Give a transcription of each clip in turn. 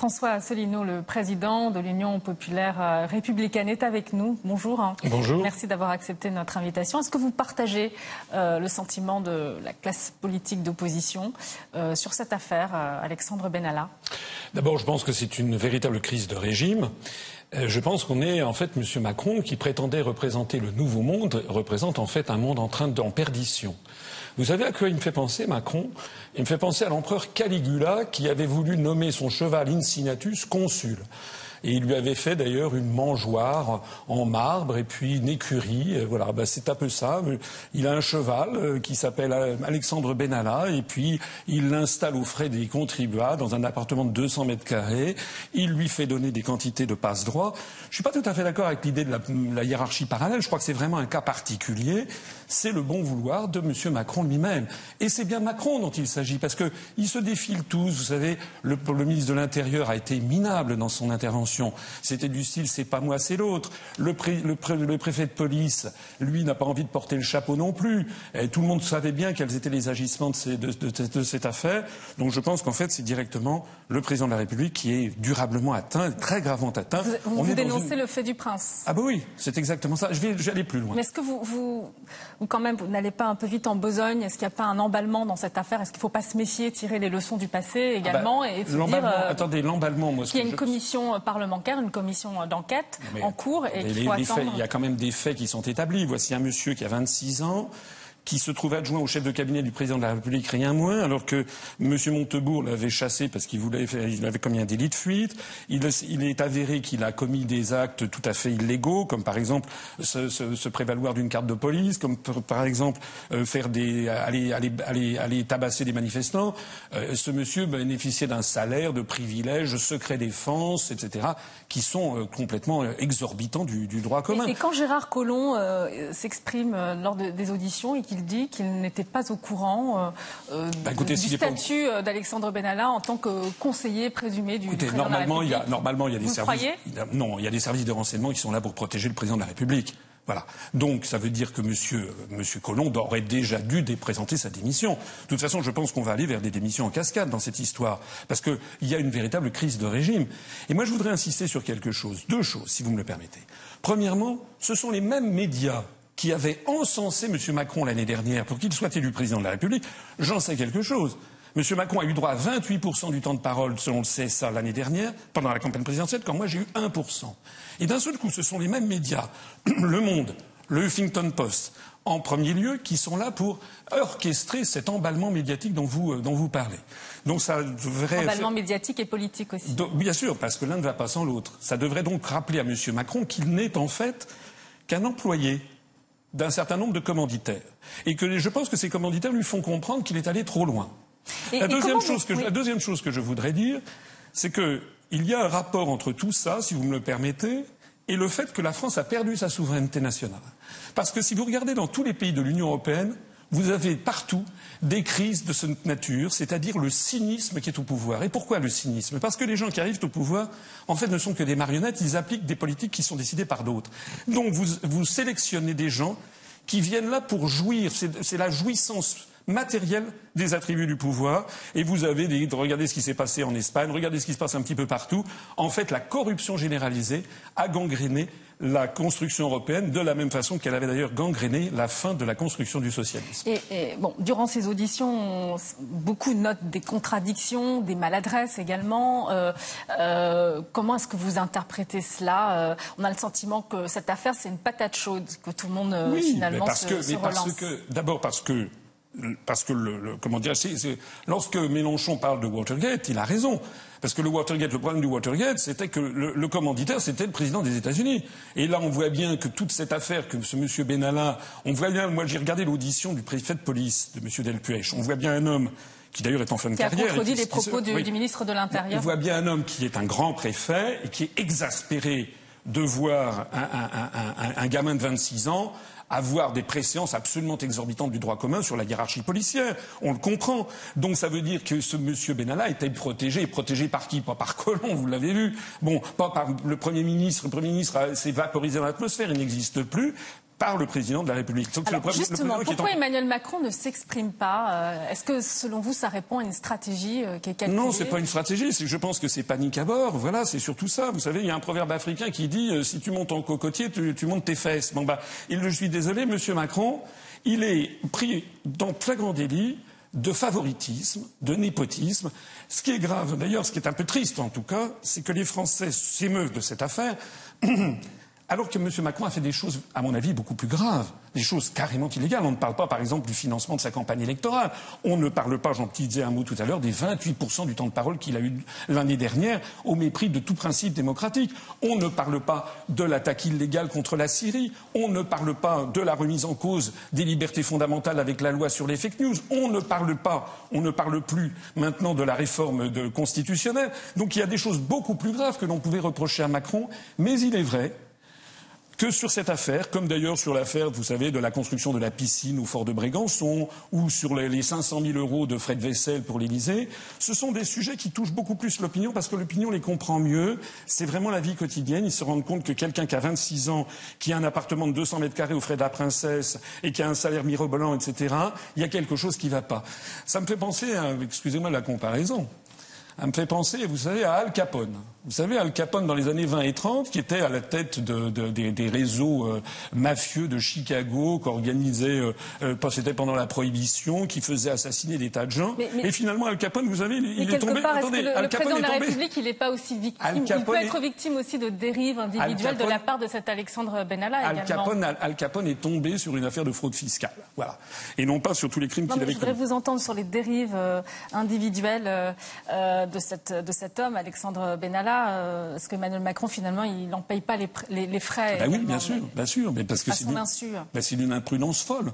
François Asselineau, le président de l'Union populaire euh, républicaine, est avec nous. Bonjour. Bonjour. Merci d'avoir accepté notre invitation. Est-ce que vous partagez euh, le sentiment de la classe politique d'opposition euh, sur cette affaire, Alexandre Benalla? D'abord, je pense que c'est une véritable crise de régime. Je pense qu'on est en fait M. Macron qui prétendait représenter le nouveau monde représente en fait un monde en train de, en perdition. Vous savez à quoi il me fait penser, Macron? Il me fait penser à l'empereur Caligula qui avait voulu nommer son cheval Incinatus consul. Et il lui avait fait d'ailleurs une mangeoire en marbre et puis une écurie. Voilà, bah, c'est un peu ça. Il a un cheval euh, qui s'appelle euh, Alexandre Benalla et puis il l'installe aux frais des contribuables dans un appartement de 200 mètres carrés. Il lui fait donner des quantités de passe-droit. Je suis pas tout à fait d'accord avec l'idée de la, hiérarchie parallèle. Je crois que c'est vraiment un cas particulier. C'est le bon vouloir de M. Macron lui-même. Et c'est bien Macron dont il s'agit parce qu'ils se défilent tous. Vous savez, le ministre de l'Intérieur a été minable dans son intervention c'était du style c'est pas moi, c'est l'autre. Le, préfet de police, lui, n'a pas envie de porter le chapeau non plus. Et tout le monde savait bien quels étaient les agissements de, cette affaire. Donc je pense qu'en fait, c'est directement le président de la République qui est durablement atteint, très gravement atteint. Vous, vous dénoncez le fait du prince Ah bah oui, c'est exactement ça. Je vais, aller plus loin. Mais est-ce que vous, vous, quand même, vous n'allez pas un peu vite en besogne? Est-ce qu'il n'y a pas un emballement dans cette affaire? Est-ce qu'il ne faut pas se méfier, tirer les leçons du passé ah bah, également et dire, euh, Attendez, l'emballement, moi, qu'il y a une commission parlementaire parlementaire, une commission d'enquête en cours et il y a quand même des faits qui sont établis. Voici un monsieur qui a 26 ans qui se trouve adjoint au chef de cabinet du président de la République, rien moins, alors que M. Montebourg l'avait chassé parce qu'il voulait il avait commis un délit de fuite. Il, est avéré qu'il a commis des actes tout à fait illégaux, comme par exemple se, prévaloir d'une carte de police, comme par exemple euh, faire des, aller, aller, aller, aller, tabasser des manifestants. Euh, ce monsieur bénéficiait d'un salaire, de privilèges, de secret défense, etc., qui sont euh, complètement exorbitants du, droit commun. Et, quand Gérard Collomb s'exprime lors des auditions qu'il dit qu'il n'était pas au courant euh, euh, bah, du statut euh, d'Alexandre Benalla en tant que conseiller présumé du président normalement, de la République. Il y a, normalement, il y a des Vous services. Non, il y a des services de renseignement qui sont là pour protéger le président de la République. Voilà. Donc, ça veut dire que monsieur, monsieur Collomb aurait déjà dû présenter sa démission. De toute façon, je pense qu'on va aller vers des démissions en cascade dans cette histoire. Parce qu'il y a une véritable crise de régime. Et moi, je voudrais insister sur quelque chose. Deux choses, si vous me le permettez. Premièrement, ce sont les mêmes médias qui avait encensé M. Macron l'année dernière pour qu'il soit élu président de la République, j'en sais quelque chose. M. Macron a eu droit à 28% du temps de parole selon le CSA l'année dernière, pendant la campagne présidentielle, quand moi j'ai eu 1%. Et d'un seul coup, ce sont les mêmes médias, Le Monde, le Huffington Post, en premier lieu, qui sont là pour orchestrer cet emballement médiatique dont vous, euh, dont vous parlez. Donc ça devrait... Emballement médiatique et politique aussi. bien sûr, parce que l'un ne va pas sans l'autre. Ça devrait donc rappeler à M. Macron qu'il n'est en fait qu'un employé d'un certain nombre de commanditaires. Et que je pense que ces commanditaires lui font comprendre qu'il est allé trop loin. la, deuxième chose que, la deuxième chose que je voudrais dire, c'est qu'il y a un rapport entre tout ça, si vous me le permettez, et le fait que la France a perdu sa souveraineté nationale. Parce que si vous regardez dans tous les pays de l'Union européenne, vous avez partout des crises de cette nature, c'est-à-dire le cynisme qui est au pouvoir. Et pourquoi le cynisme? Parce que les gens qui arrivent au pouvoir, en fait, ne sont que des marionnettes, ils appliquent des politiques qui sont décidées par d'autres. Donc vous, sélectionnez des gens qui viennent là pour jouir, c'est la jouissance matérielle des attributs du pouvoir. Et vous avez des, regardez ce qui s'est passé en Espagne, regardez ce qui se passe un petit peu partout. En fait, la corruption généralisée a gangréné la construction européenne, de la même façon qu'elle avait d'ailleurs gangréné la fin de la construction du socialisme. Et, bon, durant ces auditions, beaucoup notent des contradictions, des maladresses également. Euh, euh, comment est-ce que vous interprétez cela? Euh, On a le sentiment que cette affaire, c'est une patate chaude, que tout le monde finalement parce se, que, mais parce que, d'abord parce que parce que le, comment dire, lorsque Mélenchon parle de Watergate, il a raison. Parce que le Watergate, le problème du Watergate, c'était que le, commanditaire, c'était le président des États-Unis. Et là, on voit bien que toute cette affaire, que ce monsieur Benalla, on voit bien, moi j'ai regardé l'audition du préfet de police, de monsieur Delpuech, on voit bien un homme qui d'ailleurs est en fin de carrière. Qui a contredit les propos du, ministre de l'Intérieur. On voit bien un homme qui est un grand préfet et qui est exaspéré de voir un, un gamin de 26 ans avoir des préséances absolument exorbitantes du droit commun sur la hiérarchie policière. On le comprend. Donc ça veut dire que ce monsieur Benalla était protégé. Protégé par qui? Pas par Colomb, vous l'avez vu. Bon, pas par le Premier ministre. Le Premier ministre s'est vaporisé dans l'atmosphère, il n'existe plus par le président de la République. justement, pourquoi Emmanuel Macron ne s'exprime pas euh, Est-ce que, selon vous, ça répond à une stratégie euh, qui est calculée? Non, c'est pas une stratégie. Je pense que c'est panique à bord. Voilà, c'est surtout ça. Vous savez, il y a un proverbe africain qui dit euh, si tu montes en cocotier, tu, montes tes fesses. Bon bah, il, je suis désolé, Monsieur Macron, il est pris dans flagrant délit de favoritisme, de népotisme. Ce qui est grave, d'ailleurs, ce qui est un peu triste en tout cas, c'est que les Français s'émeuvent de cette affaire. Alors que M. Macron a fait des choses, à mon avis, beaucoup plus graves, des choses carrément illégales. On ne parle pas, par exemple, du financement de sa campagne électorale. On ne parle pas, j'en disais un mot tout à l'heure, des 28% du temps de parole qu'il a eu l'année dernière, au mépris de tout principe démocratique. On ne parle pas de l'attaque illégale contre la Syrie. On ne parle pas de la remise en cause des libertés fondamentales avec la loi sur les fake news. On ne parle pas, on ne parle plus maintenant de la réforme constitutionnelle. Donc il y a des choses beaucoup plus graves que l'on pouvait reprocher à Macron. Mais il est vrai que sur cette affaire, comme d'ailleurs sur l'affaire, vous savez, de la construction de la piscine au fort de Brégançon, ou sur les 500 000 euros de frais de vaisselle pour l'Élysée, ce sont des sujets qui touchent beaucoup plus l'opinion parce que l'opinion les comprend mieux. C'est vraiment la vie quotidienne. Ils se rendent compte que quelqu'un qui a 26 ans, qui a un appartement de 200 mètres carrés au frais de la princesse et qui a un salaire mirobolant, etc., il y a quelque chose qui ne va pas. Ça me fait penser, excusez-moi la comparaison, ça me fait penser, vous savez, à Al Capone. Vous savez, Al Capone, dans les années 20 et 30, qui était à la tête des, réseaux euh, mafieux de Chicago, qui organisait, euh, euh, c'était pendant la Prohibition, qui faisait assassiner des tas de gens. Et finalement, Al Capone, vous savez, il, est tombé... Part, attendez, le, Al président de la République, il n'est pas aussi victime. il peut être victime aussi de dérives individuelles de la part de cet Alexandre Benalla Al Capone, Al, Capone est tombé sur une affaire de fraude fiscale. Voilà. Et non pas sur tous les crimes qu'il avait commis. Je voudrais vous entendre sur les dérives individuelles de, cette, de cet homme, Alexandre Benalla. Euh, est-ce que Emmanuel Macron, finalement, il n'en paye pas les, les, frais ah bah Oui, bien sûr, bien sûr. Mais parce que c'est une, une imprudence folle.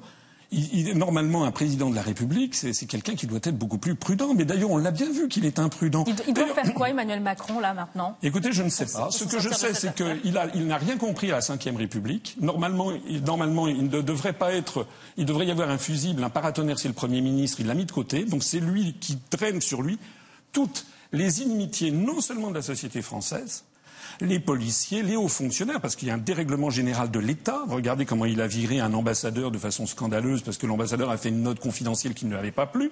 Il, est normalement, un président de la République, c'est quelqu'un qui doit être beaucoup plus prudent. Mais d'ailleurs, on l'a bien vu qu'il est imprudent. Il, doit faire quoi, Emmanuel Macron, là, maintenant? Écoutez, je ne sais pas. Ce que je sais, c'est qu'il n'a rien compris à la Ve République. Normalement, normalement, il ne devrait pas être. Il devrait y avoir un fusible, un paratonnerre, c'est le Premier ministre. Il l'a mis de côté. Donc c'est lui qui traîne sur lui toutes les inimitiés non seulement de la société française, les policiers, les hauts fonctionnaires, parce qu'il y a un dérèglement général de l'État. Regardez comment il a viré un ambassadeur de façon scandaleuse, parce que l'ambassadeur a fait une note confidentielle qui ne lui avait pas plu.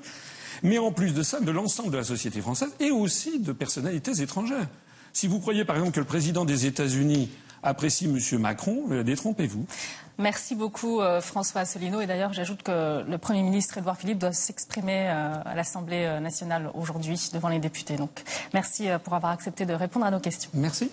Mais en plus de ça, de l'ensemble de la société française et aussi de personnalités étrangères. Si vous croyez par exemple que le président des États-Unis apprécie M. Macron, euh, détrompez-vous. Merci beaucoup euh, François Asselineau. Et d'ailleurs, j'ajoute que le Premier ministre Édouard Philippe doit s'exprimer euh, à l'Assemblée nationale aujourd'hui devant les députés. Donc merci pour avoir accepté de répondre à nos questions. Merci.